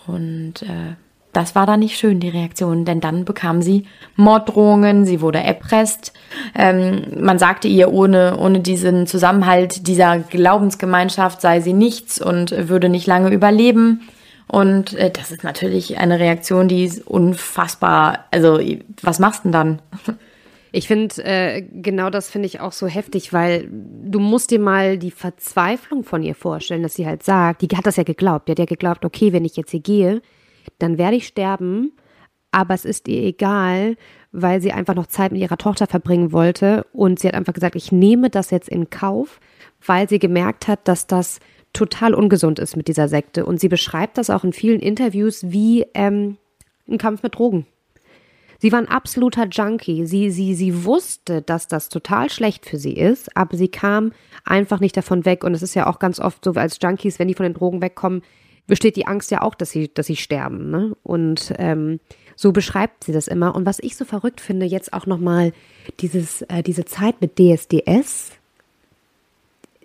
S1: Und äh, das war dann nicht schön, die Reaktion, denn dann bekam sie Morddrohungen, sie wurde erpresst. Ähm, man sagte ihr, ohne, ohne diesen Zusammenhalt dieser Glaubensgemeinschaft sei sie nichts und würde nicht lange überleben. Und äh, das ist natürlich eine Reaktion, die ist unfassbar. Also, was machst du denn dann?
S2: Ich finde, äh, genau das finde ich auch so heftig, weil du musst dir mal die Verzweiflung von ihr vorstellen, dass sie halt sagt, die hat das ja geglaubt, die hat ja geglaubt, okay, wenn ich jetzt hier gehe, dann werde ich sterben, aber es ist ihr egal, weil sie einfach noch Zeit mit ihrer Tochter verbringen wollte. Und sie hat einfach gesagt, ich nehme das jetzt in Kauf, weil sie gemerkt hat, dass das total ungesund ist mit dieser Sekte. Und sie beschreibt das auch in vielen Interviews wie ähm, ein Kampf mit Drogen. Sie war ein absoluter Junkie. Sie, sie, sie wusste, dass das total schlecht für sie ist, aber sie kam einfach nicht davon weg. Und es ist ja auch ganz oft so, als Junkies, wenn die von den Drogen wegkommen, besteht die Angst ja auch, dass sie, dass sie sterben. Ne? Und ähm, so beschreibt sie das immer. Und was ich so verrückt finde, jetzt auch nochmal dieses, äh, diese Zeit mit DSDS,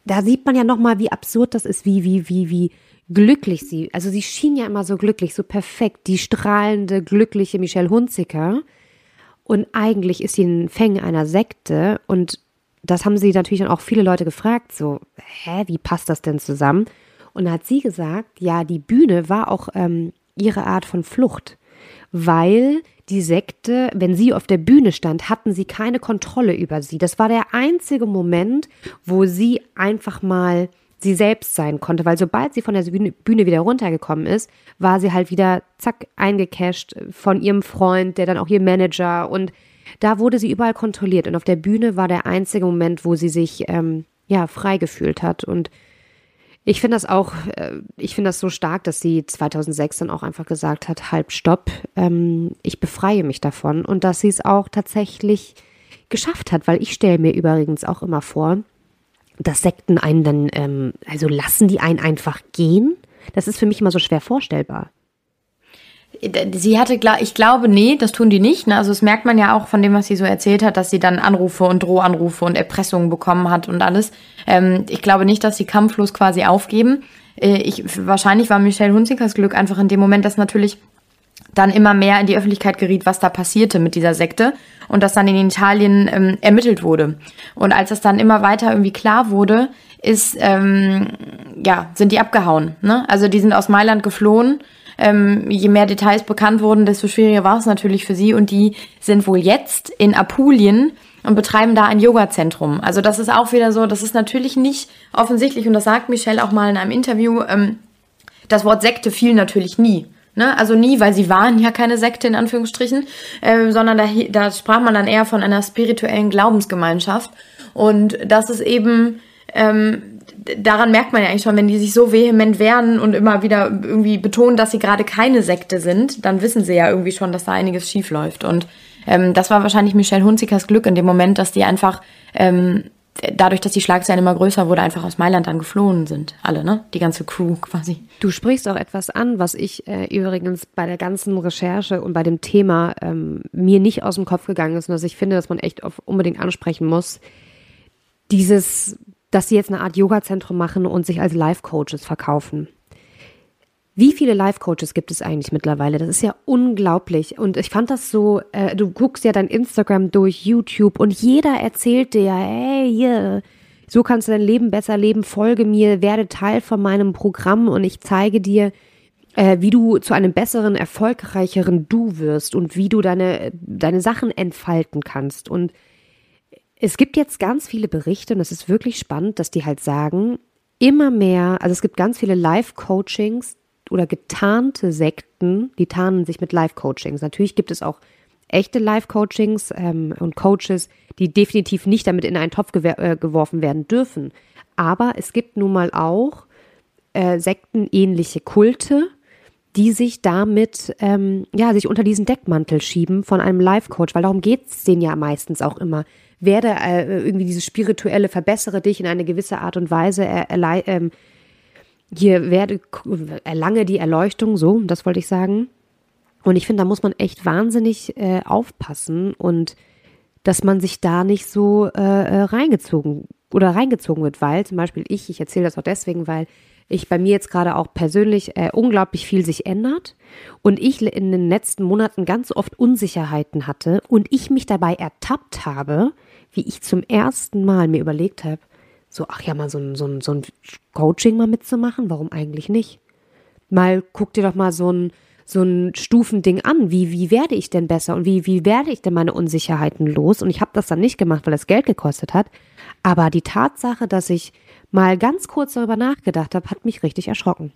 S2: da sieht man ja nochmal, wie absurd das ist, wie, wie, wie, wie glücklich sie, also sie schien ja immer so glücklich, so perfekt, die strahlende, glückliche Michelle Hunziker. Und eigentlich ist sie ein Fäng einer Sekte und das haben sie natürlich dann auch viele Leute gefragt, so, hä, wie passt das denn zusammen? Und da hat sie gesagt, ja, die Bühne war auch ähm, ihre Art von Flucht, weil die Sekte, wenn sie auf der Bühne stand, hatten sie keine Kontrolle über sie. Das war der einzige Moment, wo sie einfach mal sie selbst sein konnte, weil sobald sie von der Bühne wieder runtergekommen ist, war sie halt wieder zack eingecasht von ihrem Freund, der dann auch ihr Manager. Und da wurde sie überall kontrolliert. Und auf der Bühne war der einzige Moment, wo sie sich ähm, ja frei gefühlt hat. Und ich finde das auch, äh, ich finde das so stark, dass sie 2006 dann auch einfach gesagt hat, halb stopp, ähm, ich befreie mich davon und dass sie es auch tatsächlich geschafft hat, weil ich stelle mir übrigens auch immer vor, dass Sekten einen dann, ähm, also lassen die einen einfach gehen? Das ist für mich immer so schwer vorstellbar.
S1: Sie hatte, ich glaube, nee, das tun die nicht. Ne? Also das merkt man ja auch von dem, was sie so erzählt hat, dass sie dann Anrufe und Drohanrufe und Erpressungen bekommen hat und alles. Ähm, ich glaube nicht, dass sie kampflos quasi aufgeben. Äh, ich, wahrscheinlich war Michelle Hunzikers Glück einfach in dem Moment, dass natürlich dann immer mehr in die Öffentlichkeit geriet, was da passierte mit dieser Sekte und dass dann in Italien ähm, ermittelt wurde. Und als es dann immer weiter irgendwie klar wurde, ist, ähm, ja, sind die abgehauen. Ne? Also die sind aus Mailand geflohen. Ähm, je mehr Details bekannt wurden, desto schwieriger war es natürlich für sie. Und die sind wohl jetzt in Apulien und betreiben da ein Yoga-Zentrum. Also das ist auch wieder so, das ist natürlich nicht offensichtlich, und das sagt Michelle auch mal in einem Interview, ähm, das Wort Sekte fiel natürlich nie. Ne? Also nie, weil sie waren ja keine Sekte in Anführungsstrichen, äh, sondern da, da sprach man dann eher von einer spirituellen Glaubensgemeinschaft. Und das ist eben, ähm, daran merkt man ja eigentlich schon, wenn die sich so vehement wehren und immer wieder irgendwie betonen, dass sie gerade keine Sekte sind, dann wissen sie ja irgendwie schon, dass da einiges schief läuft. Und ähm, das war wahrscheinlich Michelle Hunzikers Glück in dem Moment, dass die einfach ähm, dadurch, dass die Schlagzeilen immer größer wurde, einfach aus Mailand dann geflohen sind. Alle, ne? Die ganze Crew quasi.
S2: Du sprichst auch etwas an, was ich äh, übrigens bei der ganzen Recherche und bei dem Thema ähm, mir nicht aus dem Kopf gegangen ist und dass ich finde, dass man echt auf, unbedingt ansprechen muss. Dieses, dass sie jetzt eine Art Yoga-Zentrum machen und sich als Life-Coaches verkaufen. Wie viele Life-Coaches gibt es eigentlich mittlerweile? Das ist ja unglaublich. Und ich fand das so, äh, du guckst ja dein Instagram durch, YouTube und jeder erzählt dir, hey, hier, so kannst du dein Leben besser leben, folge mir, werde Teil von meinem Programm und ich zeige dir, äh, wie du zu einem besseren, erfolgreicheren Du wirst und wie du deine, deine Sachen entfalten kannst. Und es gibt jetzt ganz viele Berichte und es ist wirklich spannend, dass die halt sagen, immer mehr, also es gibt ganz viele Live-Coachings, oder getarnte Sekten, die tarnen sich mit Live-Coachings. Natürlich gibt es auch echte Live-Coachings ähm, und Coaches, die definitiv nicht damit in einen Topf äh, geworfen werden dürfen. Aber es gibt nun mal auch äh, sektenähnliche Kulte, die sich damit, ähm, ja, sich unter diesen Deckmantel schieben von einem Live-Coach, weil darum geht es denen ja meistens auch immer. Werde äh, irgendwie dieses spirituelle, verbessere dich in eine gewisse Art und Weise, äh, äh, hier werde, erlange die Erleuchtung, so, das wollte ich sagen. Und ich finde, da muss man echt wahnsinnig äh, aufpassen und dass man sich da nicht so äh, äh, reingezogen oder reingezogen wird, weil zum Beispiel ich, ich erzähle das auch deswegen, weil ich bei mir jetzt gerade auch persönlich äh, unglaublich viel sich ändert und ich in den letzten Monaten ganz oft Unsicherheiten hatte und ich mich dabei ertappt habe, wie ich zum ersten Mal mir überlegt habe, so, ach ja, mal so ein, so ein, so ein Coaching mal mitzumachen, warum eigentlich nicht? Mal guck dir doch mal so ein, so ein Stufending an. Wie, wie werde ich denn besser und wie, wie werde ich denn meine Unsicherheiten los? Und ich habe das dann nicht gemacht, weil es Geld gekostet hat. Aber die Tatsache, dass ich mal ganz kurz darüber nachgedacht habe, hat mich richtig erschrocken.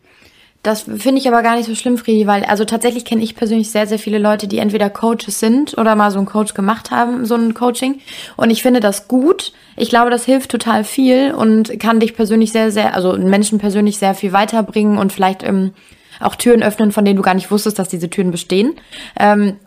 S1: Das finde ich aber gar nicht so schlimm, Friedi, weil also tatsächlich kenne ich persönlich sehr, sehr viele Leute, die entweder Coaches sind oder mal so einen Coach gemacht haben, so ein Coaching. Und ich finde das gut. Ich glaube, das hilft total viel und kann dich persönlich sehr, sehr, also Menschen persönlich sehr viel weiterbringen und vielleicht ähm, auch Türen öffnen, von denen du gar nicht wusstest, dass diese Türen bestehen. Ähm,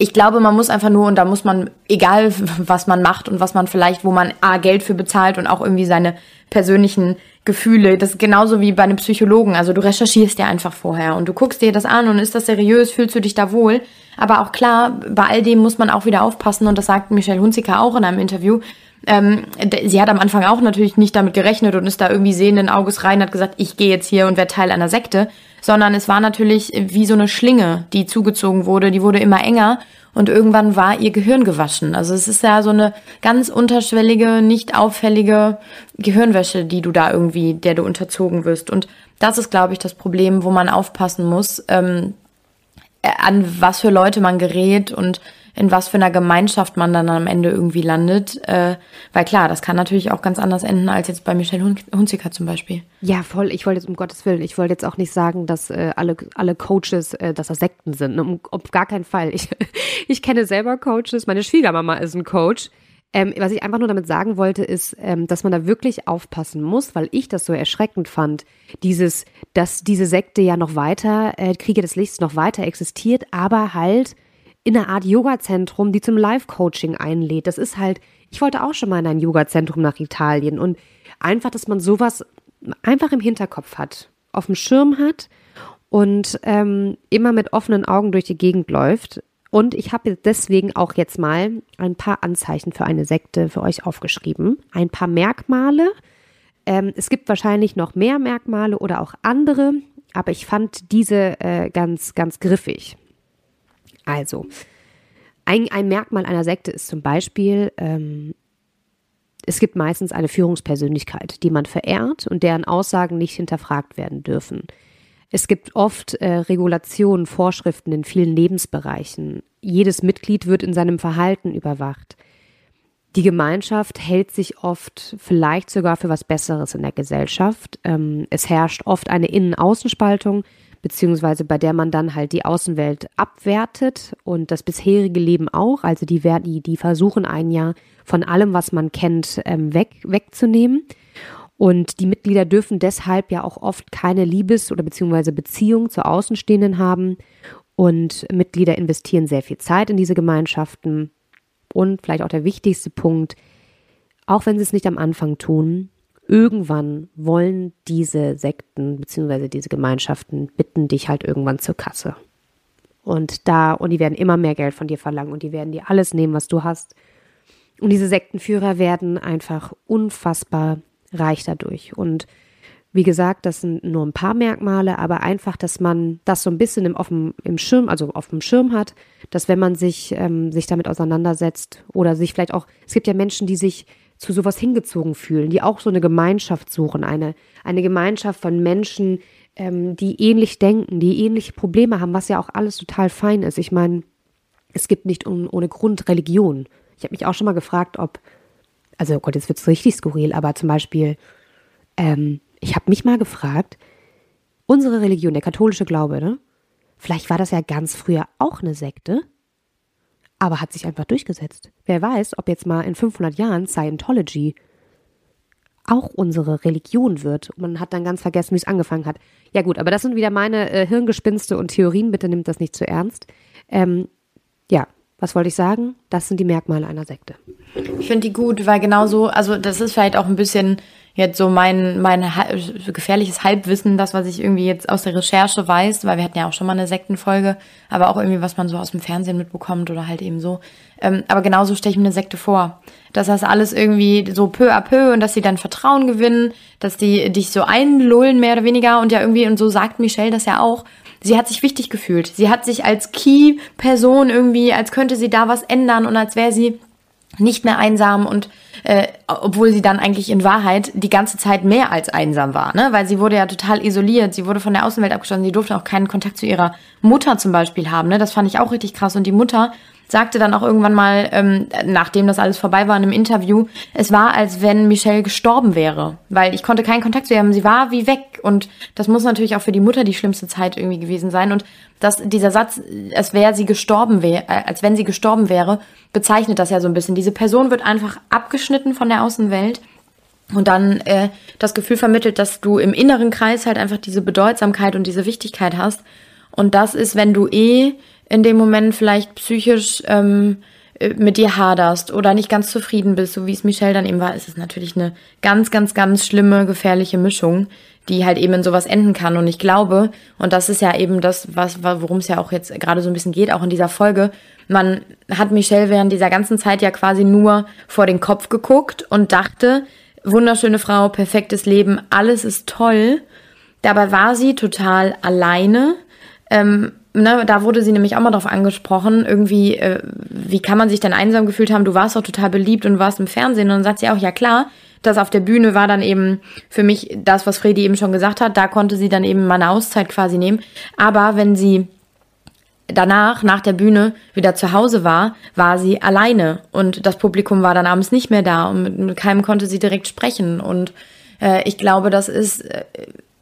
S1: ich glaube, man muss einfach nur, und da muss man, egal was man macht und was man vielleicht, wo man A, Geld für bezahlt und auch irgendwie seine persönlichen Gefühle, das ist genauso wie bei einem Psychologen. Also du recherchierst ja einfach vorher und du guckst dir das an und ist das seriös, fühlst du dich da wohl. Aber auch klar, bei all dem muss man auch wieder aufpassen und das sagt Michelle Hunziker auch in einem Interview. Ähm, sie hat am Anfang auch natürlich nicht damit gerechnet und ist da irgendwie sehenden Auges rein, hat gesagt, ich gehe jetzt hier und werde Teil einer Sekte sondern es war natürlich wie so eine Schlinge, die zugezogen wurde, die wurde immer enger und irgendwann war ihr Gehirn gewaschen. Also es ist ja so eine ganz unterschwellige, nicht auffällige Gehirnwäsche, die du da irgendwie, der du unterzogen wirst. Und das ist, glaube ich, das Problem, wo man aufpassen muss, ähm, an was für Leute man gerät und in was für einer Gemeinschaft man dann am Ende irgendwie landet. Äh, weil klar, das kann natürlich auch ganz anders enden als jetzt bei Michelle Hunziker zum Beispiel.
S2: Ja, voll. Ich wollte jetzt um Gottes Willen, ich wollte jetzt auch nicht sagen, dass äh, alle, alle Coaches, äh, dass das Sekten sind. Ne? Um, auf gar keinen Fall. Ich, (laughs) ich kenne selber Coaches. Meine Schwiegermama ist ein Coach. Ähm, was ich einfach nur damit sagen wollte, ist, ähm, dass man da wirklich aufpassen muss, weil ich das so erschreckend fand. Dieses, dass diese Sekte ja noch weiter, äh, Kriege des Lichts noch weiter existiert, aber halt in einer Art Yoga-Zentrum, die zum Live-Coaching einlädt. Das ist halt, ich wollte auch schon mal in ein Yoga-Zentrum nach Italien und einfach, dass man sowas einfach im Hinterkopf hat, auf dem Schirm hat und ähm, immer mit offenen Augen durch die Gegend läuft. Und ich habe deswegen auch jetzt mal ein paar Anzeichen für eine Sekte für euch aufgeschrieben. Ein paar Merkmale. Ähm, es gibt wahrscheinlich noch mehr Merkmale oder auch andere, aber ich fand diese äh, ganz, ganz griffig. Also, ein, ein Merkmal einer Sekte ist zum Beispiel, ähm, es gibt meistens eine Führungspersönlichkeit, die man verehrt und deren Aussagen nicht hinterfragt werden dürfen. Es gibt oft äh, Regulationen, Vorschriften in vielen Lebensbereichen. Jedes Mitglied wird in seinem Verhalten überwacht. Die Gemeinschaft hält sich oft vielleicht sogar für was Besseres in der Gesellschaft. Ähm, es herrscht oft eine Innen-Außenspaltung beziehungsweise bei der man dann halt die Außenwelt abwertet und das bisherige Leben auch. Also die, die, die versuchen ein Jahr von allem, was man kennt, ähm, weg, wegzunehmen. Und die Mitglieder dürfen deshalb ja auch oft keine Liebes- oder beziehungsweise Beziehung zu Außenstehenden haben. Und Mitglieder investieren sehr viel Zeit in diese Gemeinschaften. Und vielleicht auch der wichtigste Punkt, auch wenn sie es nicht am Anfang tun, irgendwann wollen diese Sekten bzw. diese Gemeinschaften bitten dich halt irgendwann zur Kasse. Und da, und die werden immer mehr Geld von dir verlangen und die werden dir alles nehmen, was du hast. Und diese Sektenführer werden einfach unfassbar reich dadurch. Und wie gesagt, das sind nur ein paar Merkmale, aber einfach, dass man das so ein bisschen im, auf im Schirm, also auf dem Schirm hat, dass wenn man sich, ähm, sich damit auseinandersetzt oder sich vielleicht auch, es gibt ja Menschen, die sich zu sowas hingezogen fühlen, die auch so eine Gemeinschaft suchen, eine, eine Gemeinschaft von Menschen, ähm, die ähnlich denken, die ähnliche Probleme haben, was ja auch alles total fein ist. Ich meine, es gibt nicht un, ohne Grund Religion. Ich habe mich auch schon mal gefragt, ob, also oh Gott, jetzt wird es richtig skurril, aber zum Beispiel, ähm, ich habe mich mal gefragt, unsere Religion, der katholische Glaube, ne? Vielleicht war das ja ganz früher auch eine Sekte aber hat sich einfach durchgesetzt. Wer weiß, ob jetzt mal in 500 Jahren Scientology auch unsere Religion wird. man hat dann ganz vergessen, wie es angefangen hat. Ja gut, aber das sind wieder meine äh, Hirngespinste und Theorien. Bitte nimmt das nicht zu ernst. Ähm, ja, was wollte ich sagen? Das sind die Merkmale einer Sekte.
S1: Ich finde die gut, weil genauso, also das ist vielleicht auch ein bisschen jetzt so mein, mein gefährliches Halbwissen, das, was ich irgendwie jetzt aus der Recherche weiß, weil wir hatten ja auch schon mal eine Sektenfolge, aber auch irgendwie, was man so aus dem Fernsehen mitbekommt oder halt eben so. Ähm, aber genauso stelle ich mir eine Sekte vor. Dass das alles irgendwie so peu à peu und dass sie dann Vertrauen gewinnen, dass die dich so einlullen, mehr oder weniger. Und ja irgendwie, und so sagt Michelle das ja auch, sie hat sich wichtig gefühlt. Sie hat sich als Key-Person irgendwie, als könnte sie da was ändern und als wäre sie nicht mehr einsam und äh, obwohl sie dann eigentlich in Wahrheit die ganze Zeit mehr als einsam war, ne? Weil sie wurde ja total isoliert, sie wurde von der Außenwelt abgeschlossen, sie durfte auch keinen Kontakt zu ihrer Mutter zum Beispiel haben, ne? Das fand ich auch richtig krass. Und die Mutter sagte dann auch irgendwann mal, ähm, nachdem das alles vorbei war in einem Interview, es war, als wenn Michelle gestorben wäre, weil ich konnte keinen Kontakt zu ihr haben. Sie war wie weg und das muss natürlich auch für die Mutter die schlimmste Zeit irgendwie gewesen sein. Und dass dieser Satz, als wäre sie gestorben wäre, äh, als wenn sie gestorben wäre, bezeichnet das ja so ein bisschen. Diese Person wird einfach abgeschnitten von der Außenwelt und dann äh, das Gefühl vermittelt, dass du im inneren Kreis halt einfach diese Bedeutsamkeit und diese Wichtigkeit hast. Und das ist, wenn du eh in dem Moment vielleicht psychisch ähm, äh, mit dir haderst oder nicht ganz zufrieden bist, so wie es Michelle dann eben war, ist es natürlich eine ganz, ganz, ganz schlimme, gefährliche Mischung, die halt eben in sowas enden kann. Und ich glaube, und das ist ja eben das, was, worum es ja auch jetzt gerade so ein bisschen geht, auch in dieser Folge, man hat Michelle während dieser ganzen Zeit ja quasi nur vor den Kopf geguckt und dachte, wunderschöne Frau, perfektes Leben, alles ist toll. Dabei war sie total alleine. Ähm, ne, da wurde sie nämlich auch mal drauf angesprochen, irgendwie, äh, wie kann man sich denn einsam gefühlt haben? Du warst doch total beliebt und warst im Fernsehen. Und dann sagt sie auch, ja klar, das auf der Bühne war dann eben für mich das, was Fredi eben schon gesagt hat. Da konnte sie dann eben mal eine Auszeit quasi nehmen. Aber wenn sie danach, nach der Bühne, wieder zu Hause war, war sie alleine. Und das Publikum war dann abends nicht mehr da und mit, mit keinem konnte sie direkt sprechen. Und äh, ich glaube, das ist äh,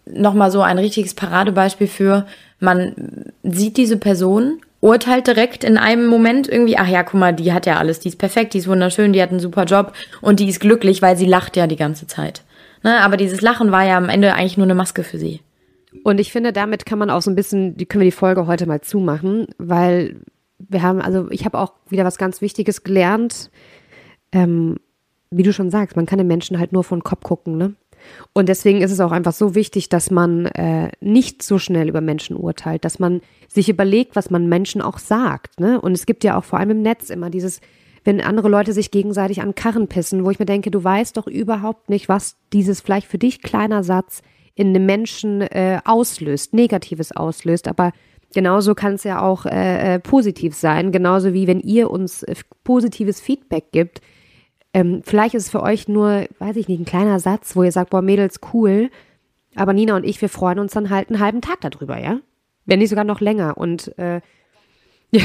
S1: nochmal so ein richtiges Paradebeispiel für, man sieht diese Person, urteilt direkt in einem Moment irgendwie, ach ja, guck mal, die hat ja alles, die ist perfekt, die ist wunderschön, die hat einen super Job und die ist glücklich, weil sie lacht ja die ganze Zeit. Ne? Aber dieses Lachen war ja am Ende eigentlich nur eine Maske für sie.
S2: Und ich finde, damit kann man auch so ein bisschen, die können wir die Folge heute mal zumachen, weil wir haben, also ich habe auch wieder was ganz Wichtiges gelernt. Ähm, wie du schon sagst, man kann den Menschen halt nur von Kopf gucken, ne? Und deswegen ist es auch einfach so wichtig, dass man äh, nicht so schnell über Menschen urteilt, dass man sich überlegt, was man Menschen auch sagt. Ne? Und es gibt ja auch vor allem im Netz immer dieses, wenn andere Leute sich gegenseitig an Karren pissen, wo ich mir denke, du weißt doch überhaupt nicht, was dieses vielleicht für dich kleiner Satz in einem Menschen äh, auslöst, Negatives auslöst, aber genauso kann es ja auch äh, äh, positiv sein, genauso wie wenn ihr uns äh, positives Feedback gibt. Ähm, vielleicht ist es für euch nur, weiß ich nicht, ein kleiner Satz, wo ihr sagt, boah, Mädels, cool, aber Nina und ich, wir freuen uns dann halt einen halben Tag darüber, ja? Wenn nicht sogar noch länger und äh, (laughs) ja,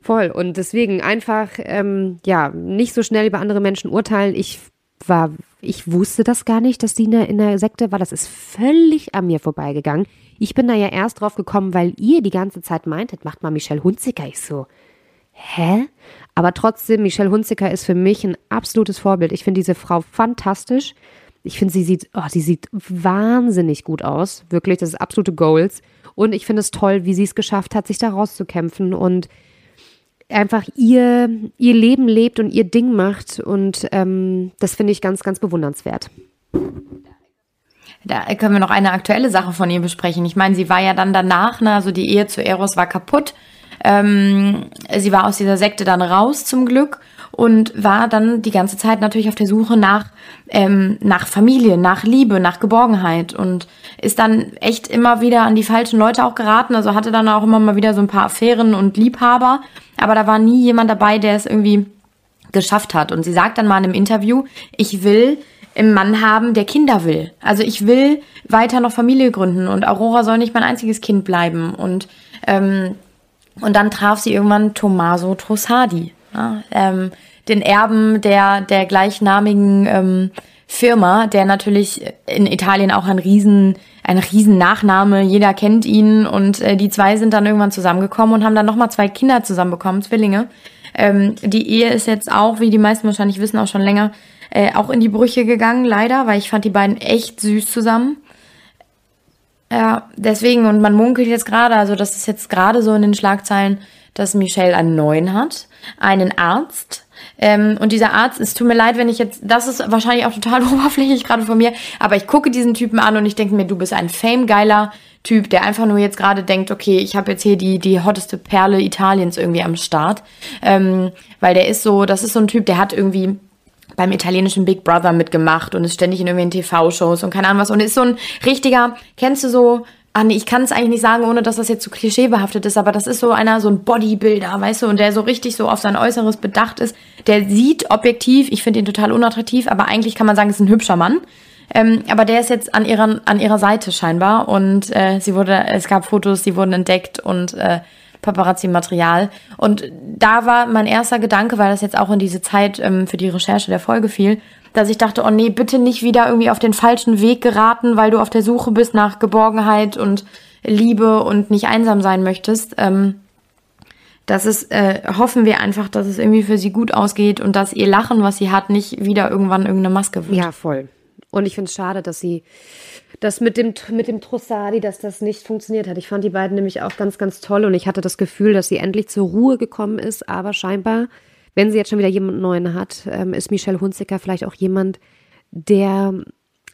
S2: voll. Und deswegen einfach, ähm, ja, nicht so schnell über andere Menschen urteilen. Ich war, ich wusste das gar nicht, dass die in der Sekte war. Das ist völlig an mir vorbeigegangen. Ich bin da ja erst drauf gekommen, weil ihr die ganze Zeit meintet, macht mal Michelle Hunziker. Ich so, hä? Aber trotzdem, Michelle Hunziker ist für mich ein absolutes Vorbild. Ich finde diese Frau fantastisch. Ich finde, sie sieht, oh, sie sieht wahnsinnig gut aus. Wirklich, das ist absolute Goals. Und ich finde es toll, wie sie es geschafft hat, sich da rauszukämpfen und einfach ihr, ihr Leben lebt und ihr Ding macht. Und ähm, das finde ich ganz, ganz bewundernswert.
S1: Da können wir noch eine aktuelle Sache von ihr besprechen. Ich meine, sie war ja dann danach, ne, also die Ehe zu Eros war kaputt. Ähm, sie war aus dieser Sekte dann raus zum Glück und war dann die ganze Zeit natürlich auf der Suche nach, ähm, nach Familie, nach Liebe, nach Geborgenheit und ist dann echt immer wieder an die falschen Leute auch geraten. Also hatte dann auch immer mal wieder so ein paar Affären und Liebhaber, aber da war nie jemand dabei, der es irgendwie geschafft hat. Und sie sagt dann mal in einem Interview, ich will einen Mann haben, der Kinder will. Also ich will weiter noch Familie gründen und Aurora soll nicht mein einziges Kind bleiben. Und, ähm, und dann traf sie irgendwann Tommaso Trossardi ja, ähm, den Erben der, der gleichnamigen ähm, Firma, der natürlich in Italien auch ein riesen, ein riesen Nachname, jeder kennt ihn und äh, die zwei sind dann irgendwann zusammengekommen und haben dann nochmal zwei Kinder zusammenbekommen, Zwillinge. Ähm, die Ehe ist jetzt auch, wie die meisten wahrscheinlich wissen, auch schon länger, äh, auch in die Brüche gegangen, leider, weil ich fand die beiden echt süß zusammen. Ja, deswegen, und man munkelt jetzt gerade, also das ist jetzt gerade so in den Schlagzeilen, dass Michelle einen neuen hat, einen Arzt. Ähm, und dieser Arzt, es tut mir leid, wenn ich jetzt, das ist wahrscheinlich auch total (laughs) oberflächlich gerade von mir, aber ich gucke diesen Typen an und ich denke mir, du bist ein famegeiler Typ, der einfach nur jetzt gerade denkt, okay, ich habe jetzt hier die, die hotteste Perle Italiens irgendwie am Start. Ähm, weil der ist so, das ist so ein Typ, der hat irgendwie beim italienischen Big Brother mitgemacht und ist ständig in irgendwelchen TV-Shows und keine Ahnung was und ist so ein richtiger, kennst du so Ah ich kann es eigentlich nicht sagen, ohne dass das jetzt so klischeebehaftet ist, aber das ist so einer, so ein Bodybuilder, weißt du, und der so richtig so auf sein Äußeres bedacht ist. Der sieht objektiv, ich finde ihn total unattraktiv, aber eigentlich kann man sagen, ist ein hübscher Mann. Ähm, aber der ist jetzt an ihrer, an ihrer Seite scheinbar und äh, sie wurde, es gab Fotos, die wurden entdeckt und äh, Paparazzi-Material. Und da war mein erster Gedanke, weil das jetzt auch in diese Zeit ähm, für die Recherche der Folge fiel, dass ich dachte, oh nee, bitte nicht wieder irgendwie auf den falschen Weg geraten, weil du auf der Suche bist nach Geborgenheit und Liebe und nicht einsam sein möchtest. Ähm, das ist, äh, hoffen wir einfach, dass es irgendwie für sie gut ausgeht und dass ihr Lachen, was sie hat, nicht wieder irgendwann irgendeine Maske wird.
S2: Ja, voll. Und ich finde es schade, dass sie das mit dem, mit dem Trussadi, dass das nicht funktioniert hat. Ich fand die beiden nämlich auch ganz, ganz toll und ich hatte das Gefühl, dass sie endlich zur Ruhe gekommen ist, aber scheinbar wenn sie jetzt schon wieder jemanden neuen hat, ähm, ist Michelle Hunziker vielleicht auch jemand, der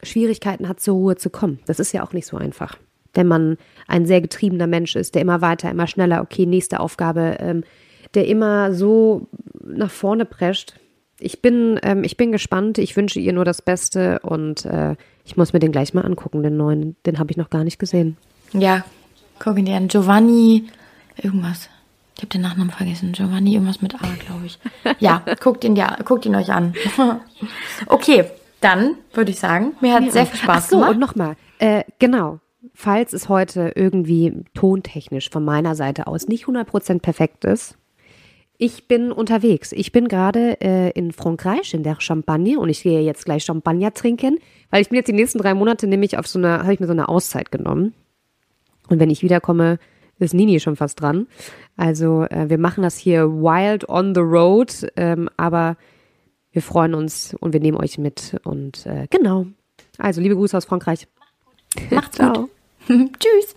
S2: Schwierigkeiten hat, zur Ruhe zu kommen. Das ist ja auch nicht so einfach. Wenn man ein sehr getriebener Mensch ist, der immer weiter, immer schneller, okay, nächste Aufgabe, ähm, der immer so nach vorne prescht. Ich bin, ähm, ich bin gespannt. Ich wünsche ihr nur das Beste und äh, ich muss mir den gleich mal angucken, den neuen. Den habe ich noch gar nicht gesehen.
S1: Ja, gucken dir an. Giovanni, irgendwas. Ich habe den Nachnamen vergessen. Giovanni, irgendwas mit A, glaube ich. (laughs) Ja, guckt ihn, ja, guckt ihn euch an. (laughs) okay, dann würde ich sagen, mir hat ja. sehr viel Spaß Ach so, gemacht.
S2: und nochmal, äh, genau. Falls es heute irgendwie tontechnisch von meiner Seite aus nicht 100% perfekt ist, ich bin unterwegs. Ich bin gerade äh, in Frankreich, in der Champagne und ich gehe jetzt gleich Champagner trinken, weil ich bin jetzt die nächsten drei Monate nämlich auf so eine, habe ich mir so eine Auszeit genommen. Und wenn ich wiederkomme, ist Nini schon fast dran. Also äh, wir machen das hier wild on the road, ähm, aber wir freuen uns und wir nehmen euch mit. Und äh, genau. Also liebe Grüße aus Frankreich.
S1: Macht's gut. (laughs) (laughs) Tschüss.